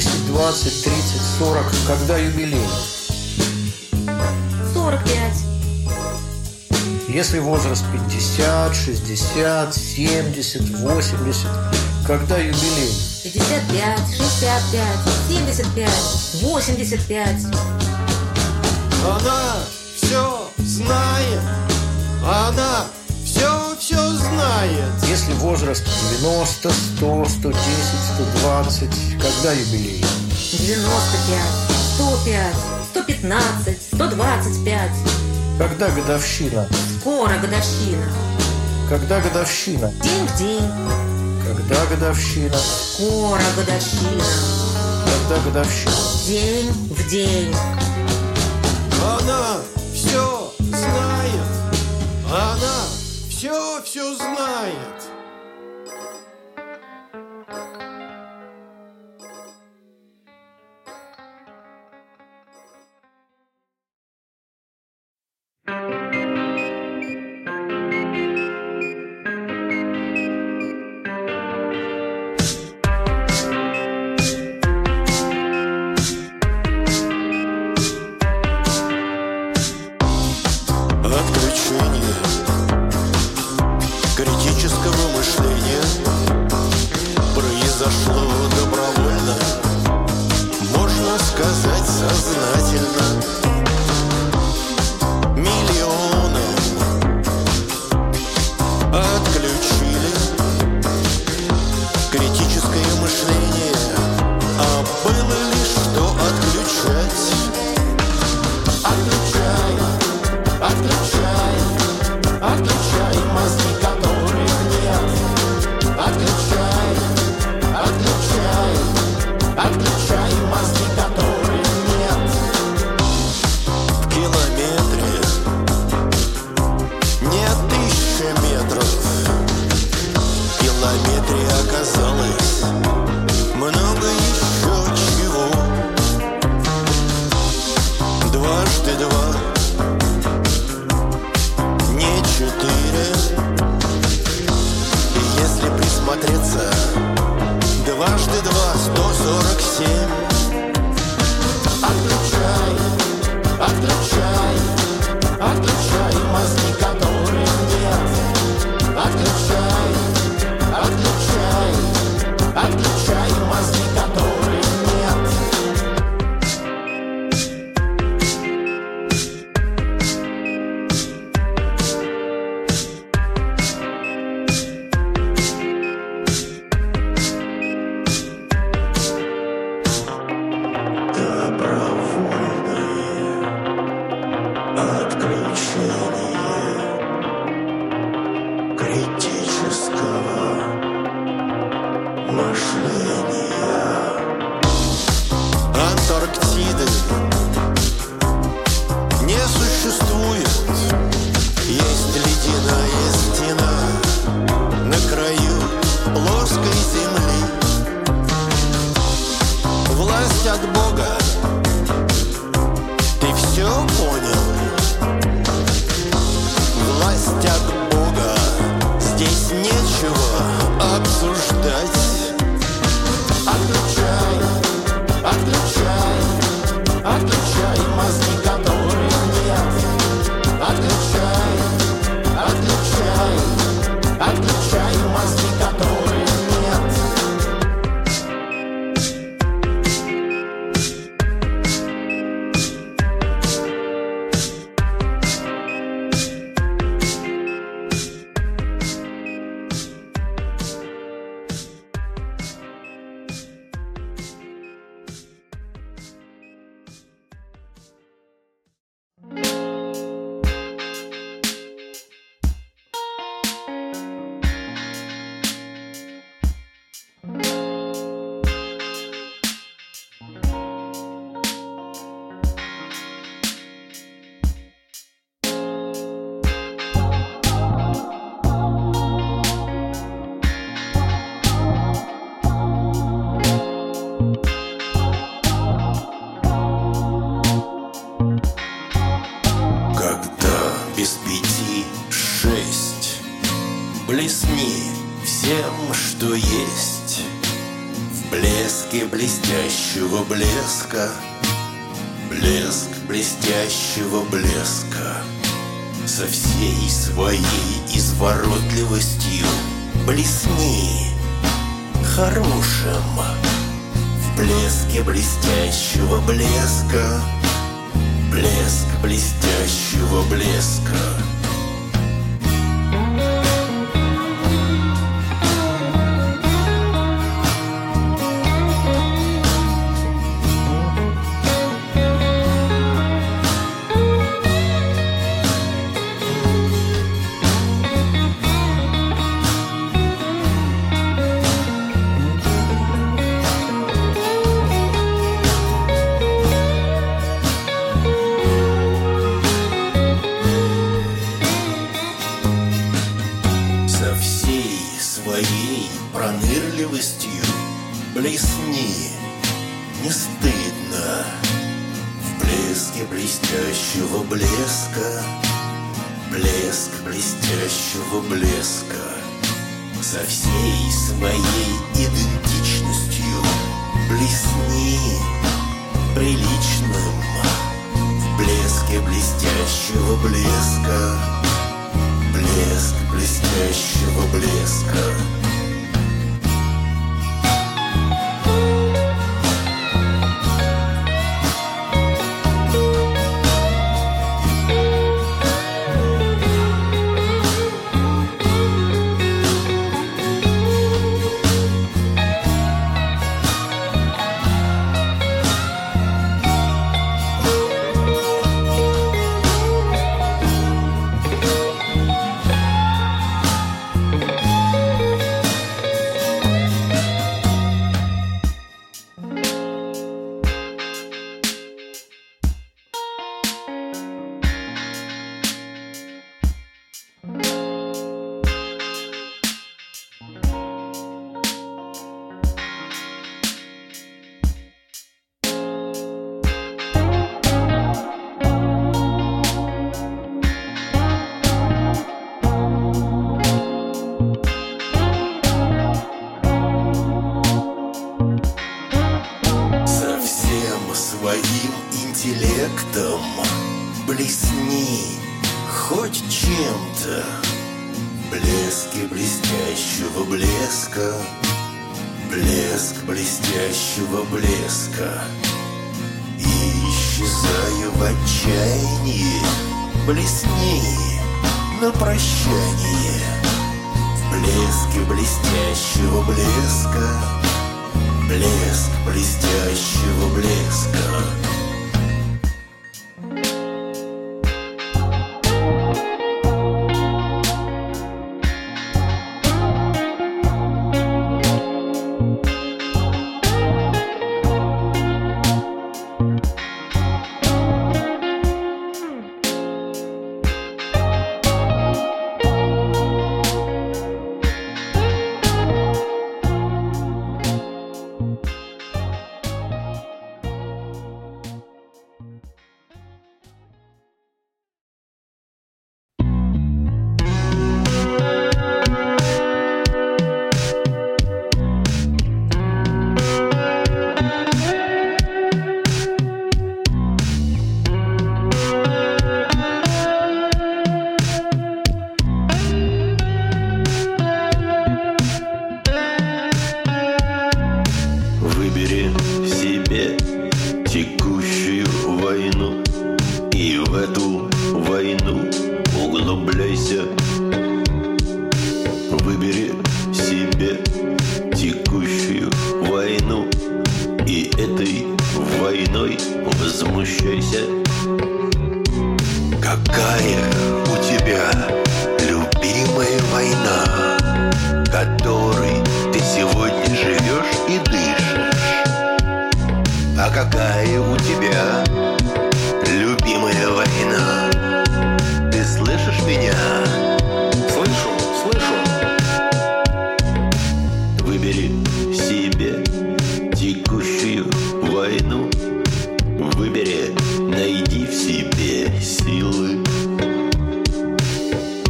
Если возраст 10, 20, 30, 40, когда юбилей? 45. Если возраст 50, 60, 70, 80, когда юбилей? 55, 65, 75, 85. Она все знает, она знает. Если возраст 90, 100, 110, 120, когда юбилей? 95, 105, 115, 125. Когда годовщина? Скоро годовщина. Когда годовщина? День в день. Когда годовщина? Скоро годовщина. Когда годовщина? День в день. Она все знает, она все-все знает.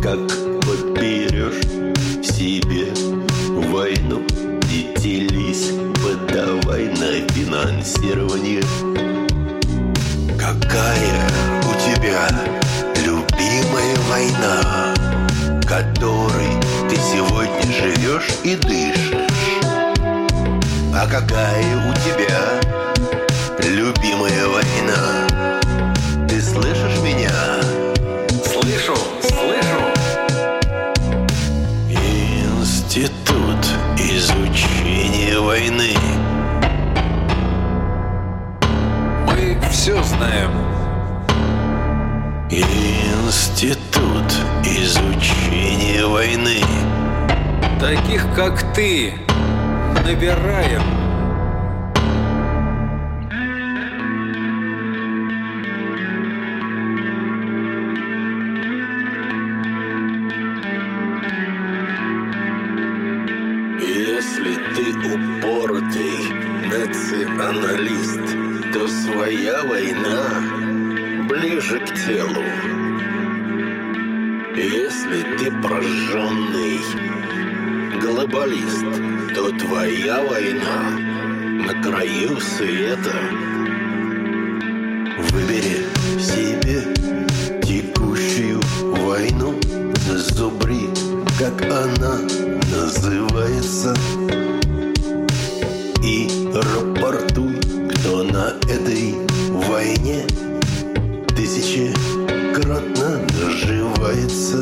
Как подберешь себе войну И делись, подари давай на финансирование. Какая у тебя любимая война, которой ты сегодня живешь и дышишь? А какая у тебя любимая война? Ты слышишь меня? Институт изучения войны. Мы все знаем. Институт изучения войны. Таких, как ты, набираем. Глобалист, то твоя война на краю света. Выбери себе текущую войну, зубри, как она называется, и рапортуй, кто на этой войне тысячекратно наживается.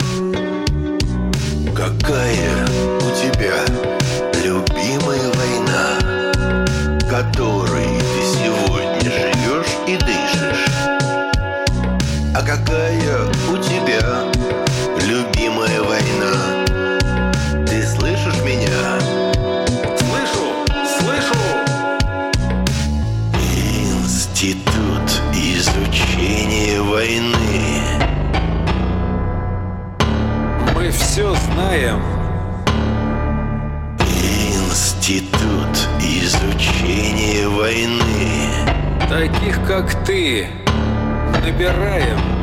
Какая у тебя любимая война, которой ты сегодня живешь и дышишь? А какая Таких, как ты, набираем.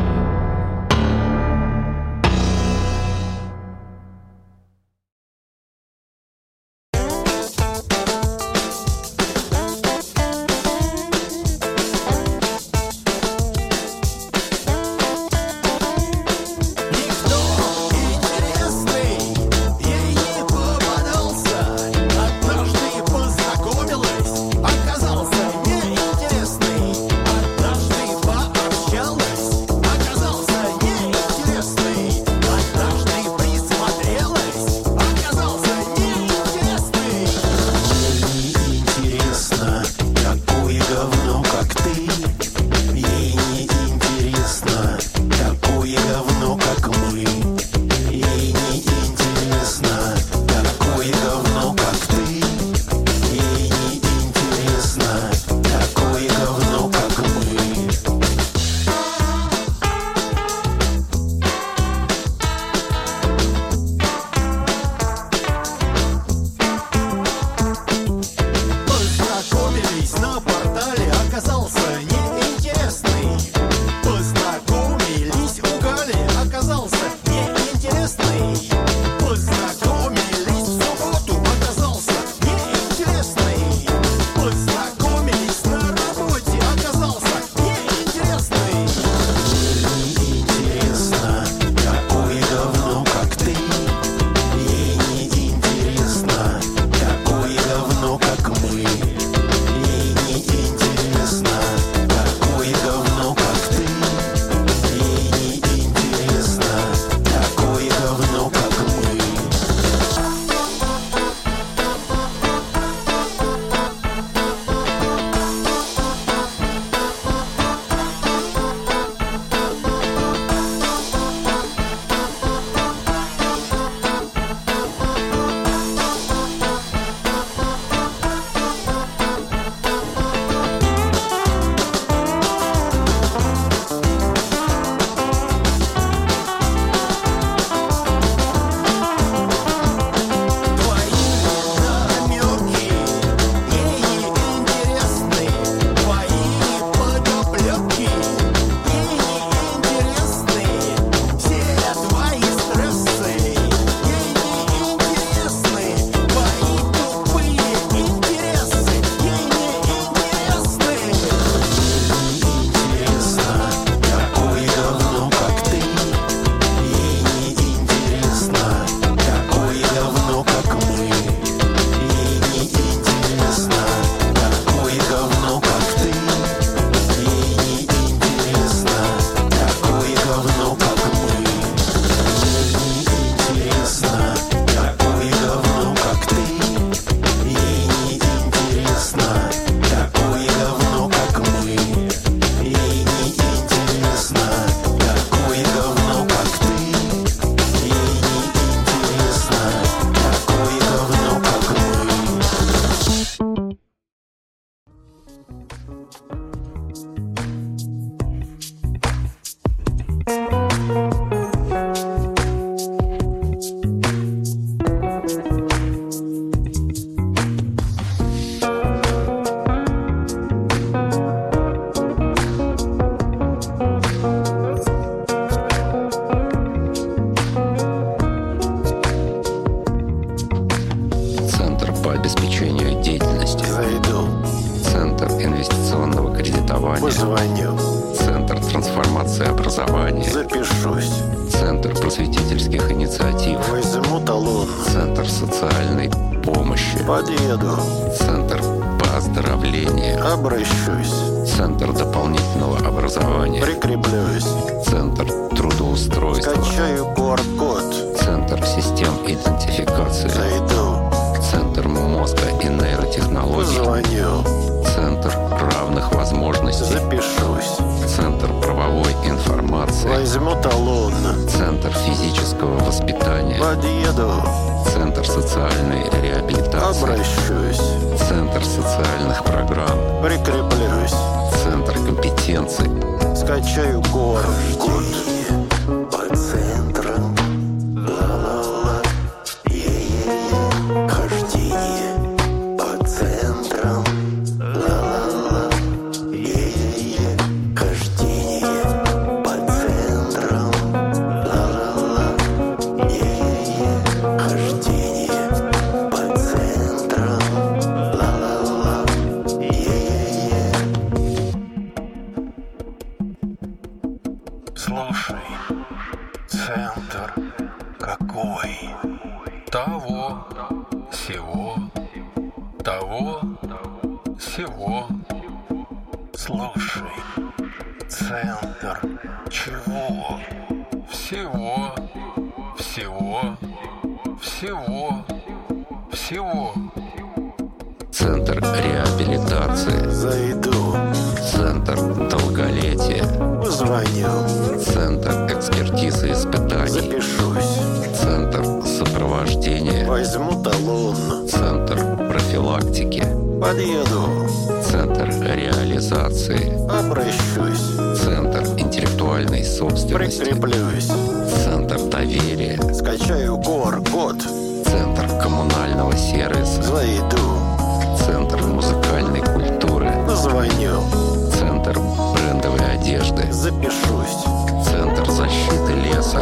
справедливость. Центр защиты леса.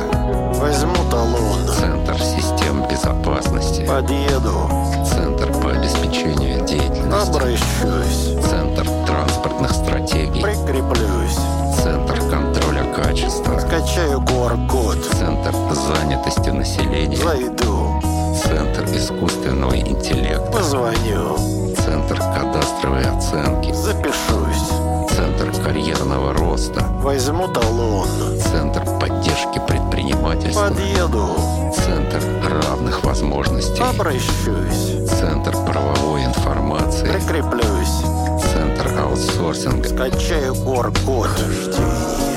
Возьму талон. Центр систем безопасности. Подъеду. Центр по обеспечению деятельности. Обращусь. Центр транспортных стратегий. Прикреплюсь. Центр контроля качества. Скачаю QR-код. Центр занятости населения. Зайду. Центр искусственного интеллекта. Позвоню. Центр кадастровой оценки. Запишусь. Центр карьерного роста. Возьму талон. Центр поддержки предпринимательства. Подъеду. Центр равных возможностей. Обращусь. Центр правовой информации. Прикреплюсь. Центр аутсорсинга. Скачаю QR-код.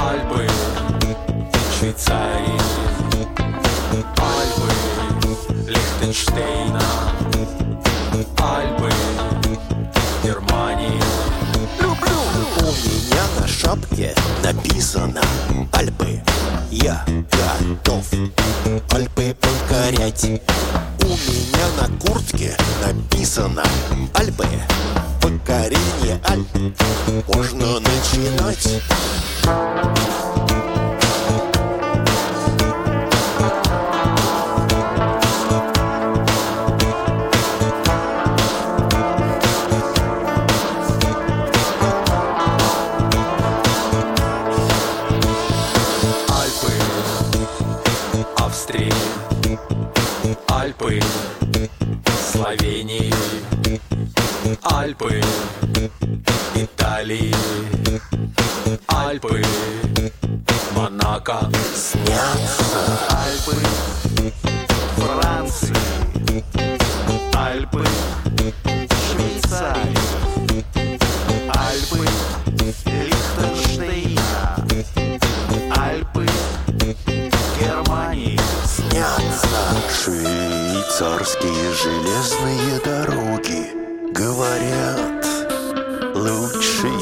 Альпы Швейцарии. Альпы Лихтенштейна. Альпы Германии. Люблю. У меня на шапке написано Альпы Я готов Альпы покорять У меня на куртке написано Альпы Покорение Альп Можно начинать Монако Альпы Франции, Альпы Швейцарии, Альпы Лихтенштейна, Альпы Германии. снятся Швейцарские железные дороги Говорят, лучшие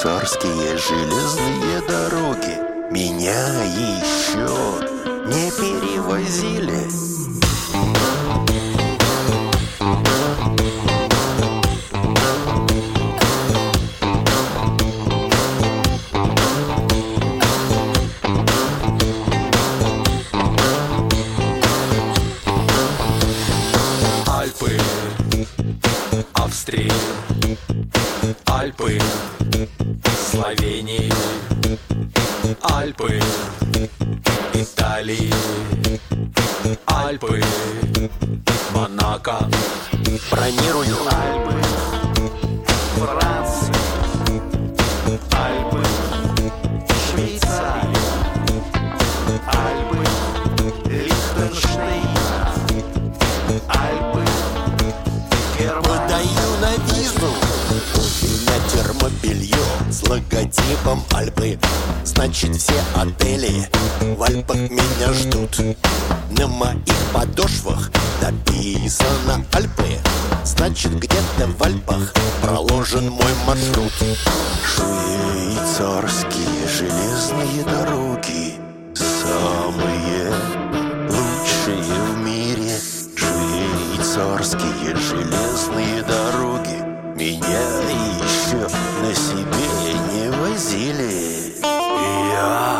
Швейцарские железные дороги. Меня еще не перевозили железные дороги Меня еще на себе не возили. Я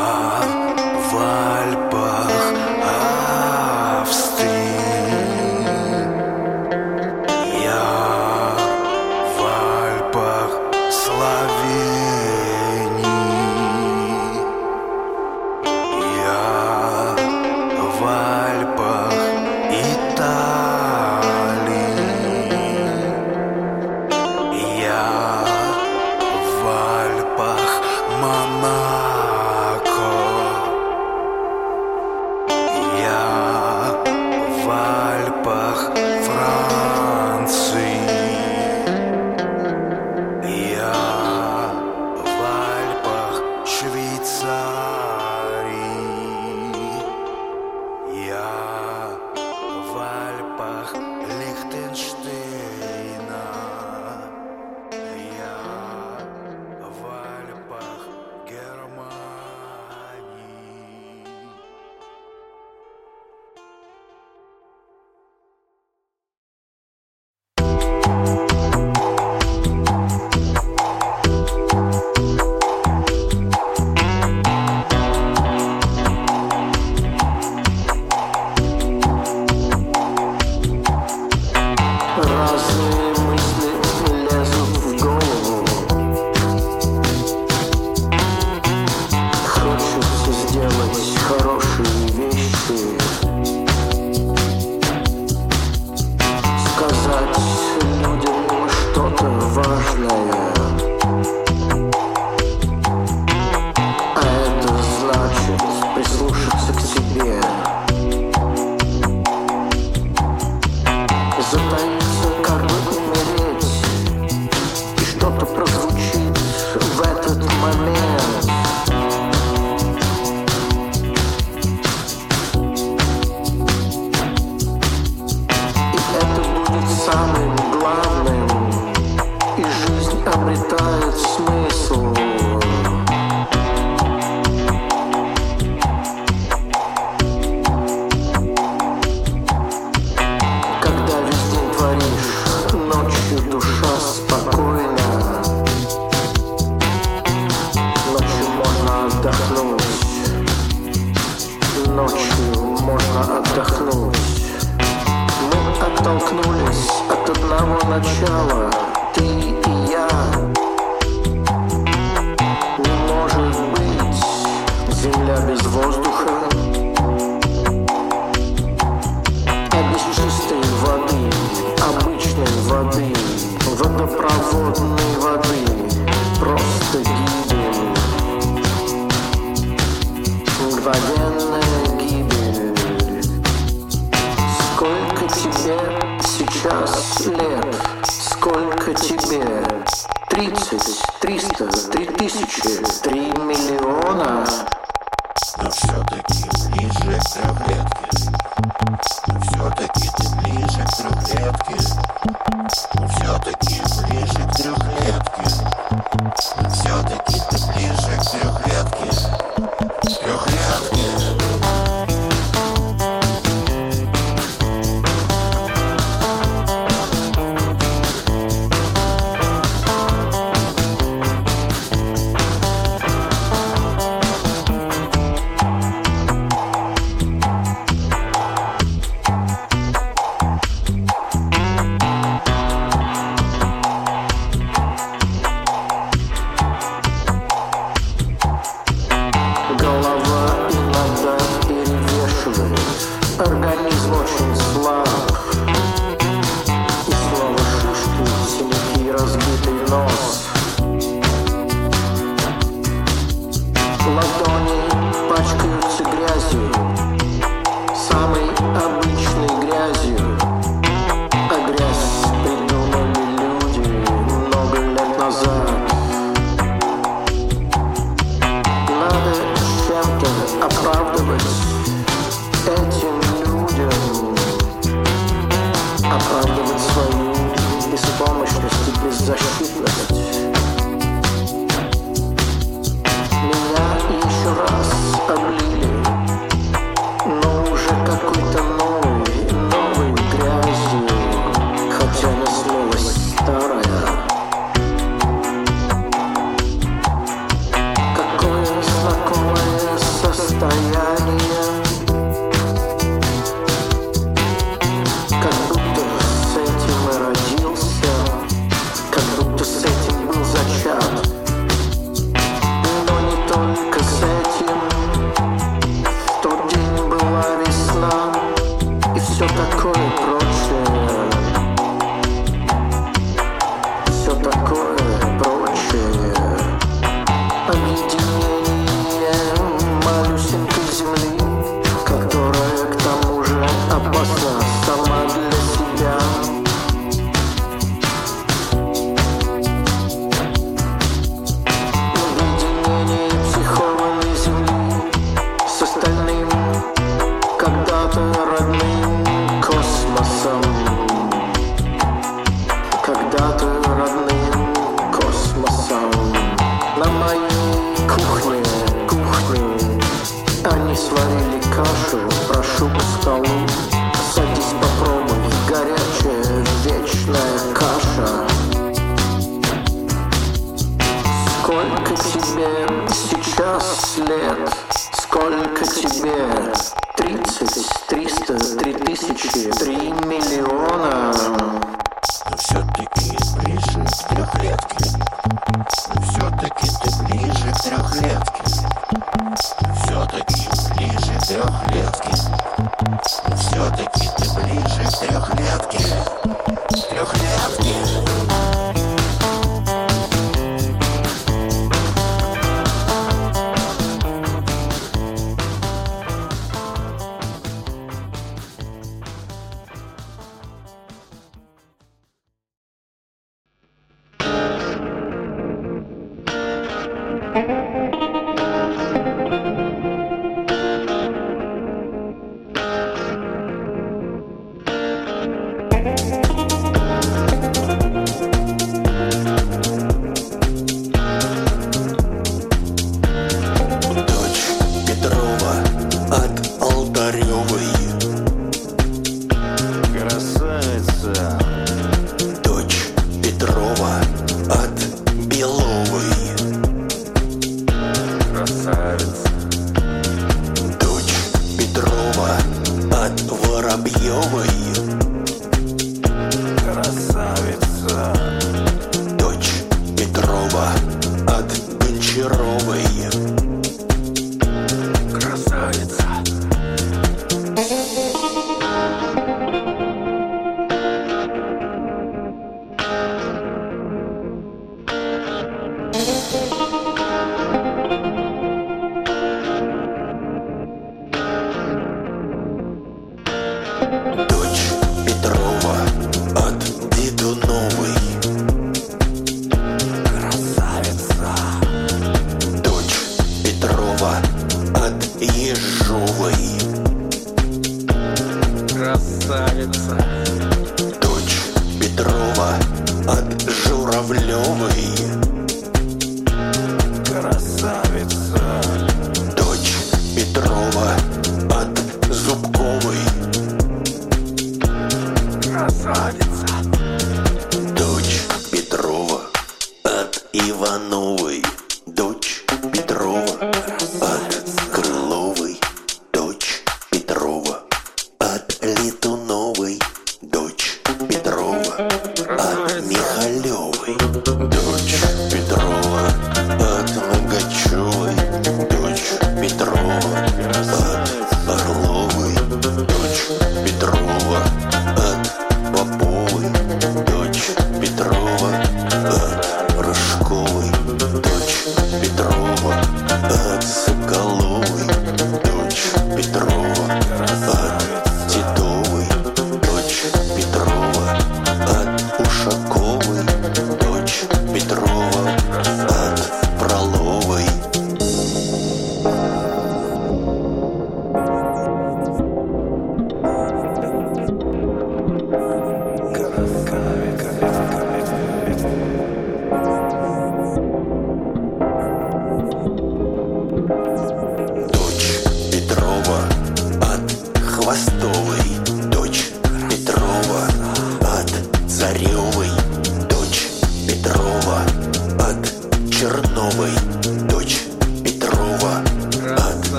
Ладони пачкаются грязью, самой обычной грязью. А грязь придумали люди много лет назад. Надо чем-то этим людям, оправдывать свою беспомощность и беззащитность. outside. It's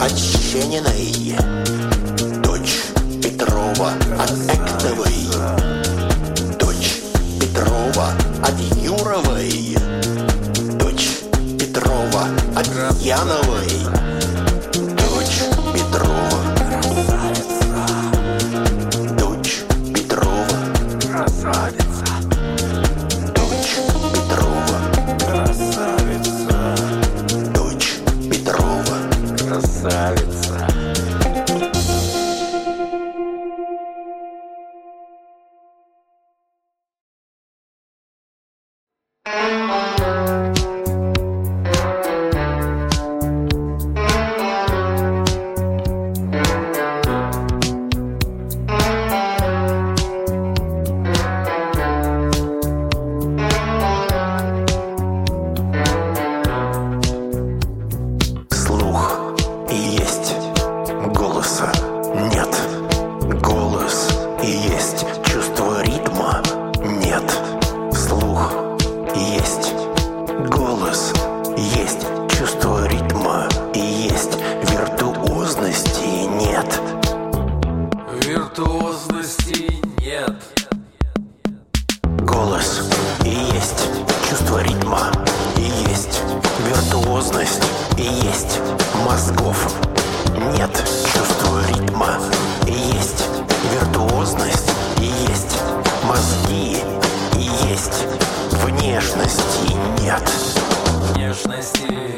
Ощениной, дочь Петрова от Эктовой, дочь Петрова от Юровой, дочь Петрова от Яновой. Грандиозность и есть мозгов. Нет чувства ритма. И есть виртуозность. И есть мозги. И есть внешности. Нет. Внешности.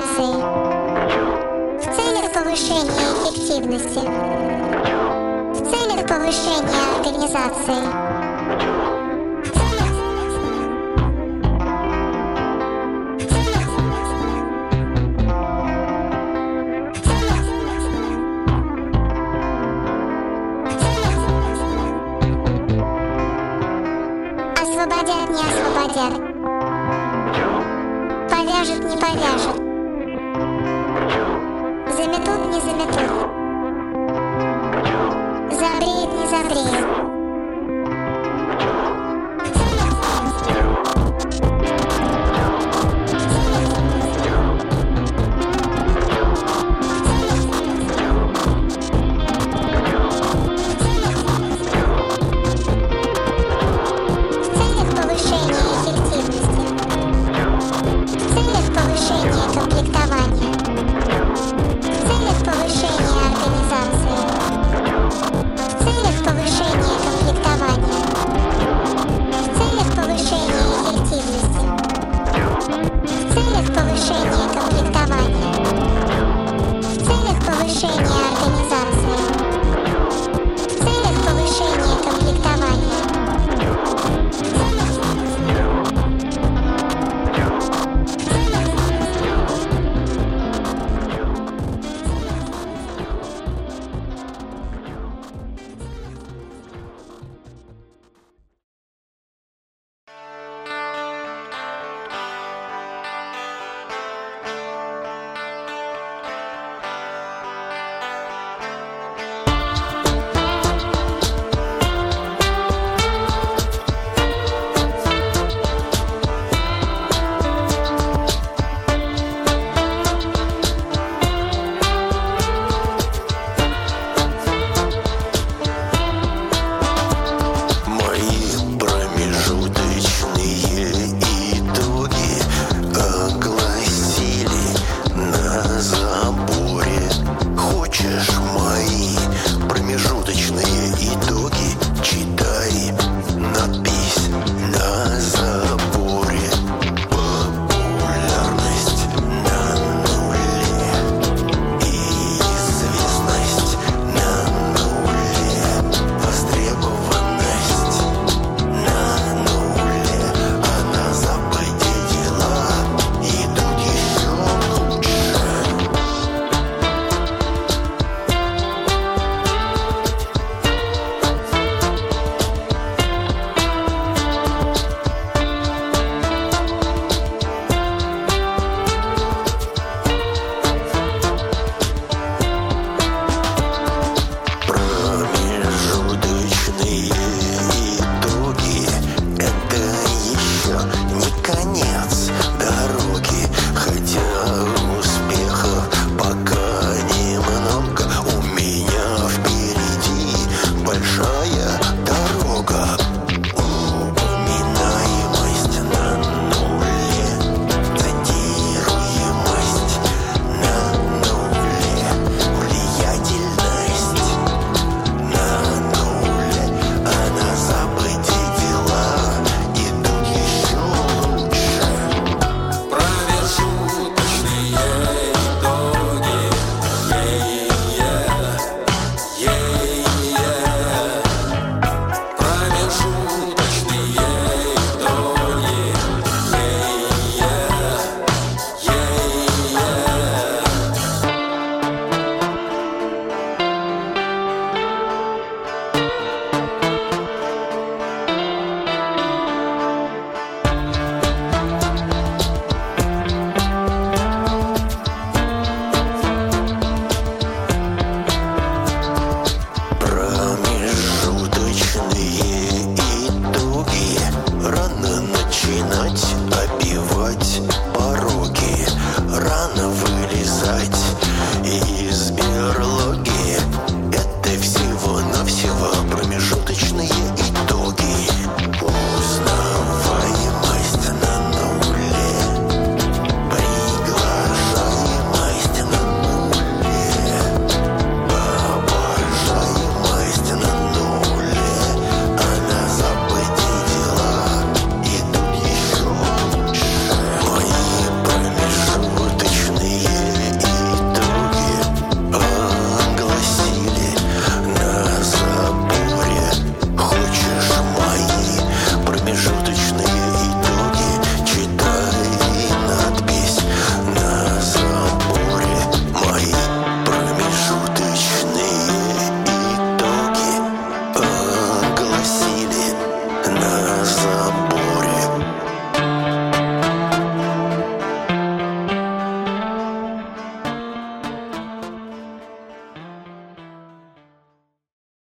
Организации. В целях повышения эффективности. В целях повышения организации.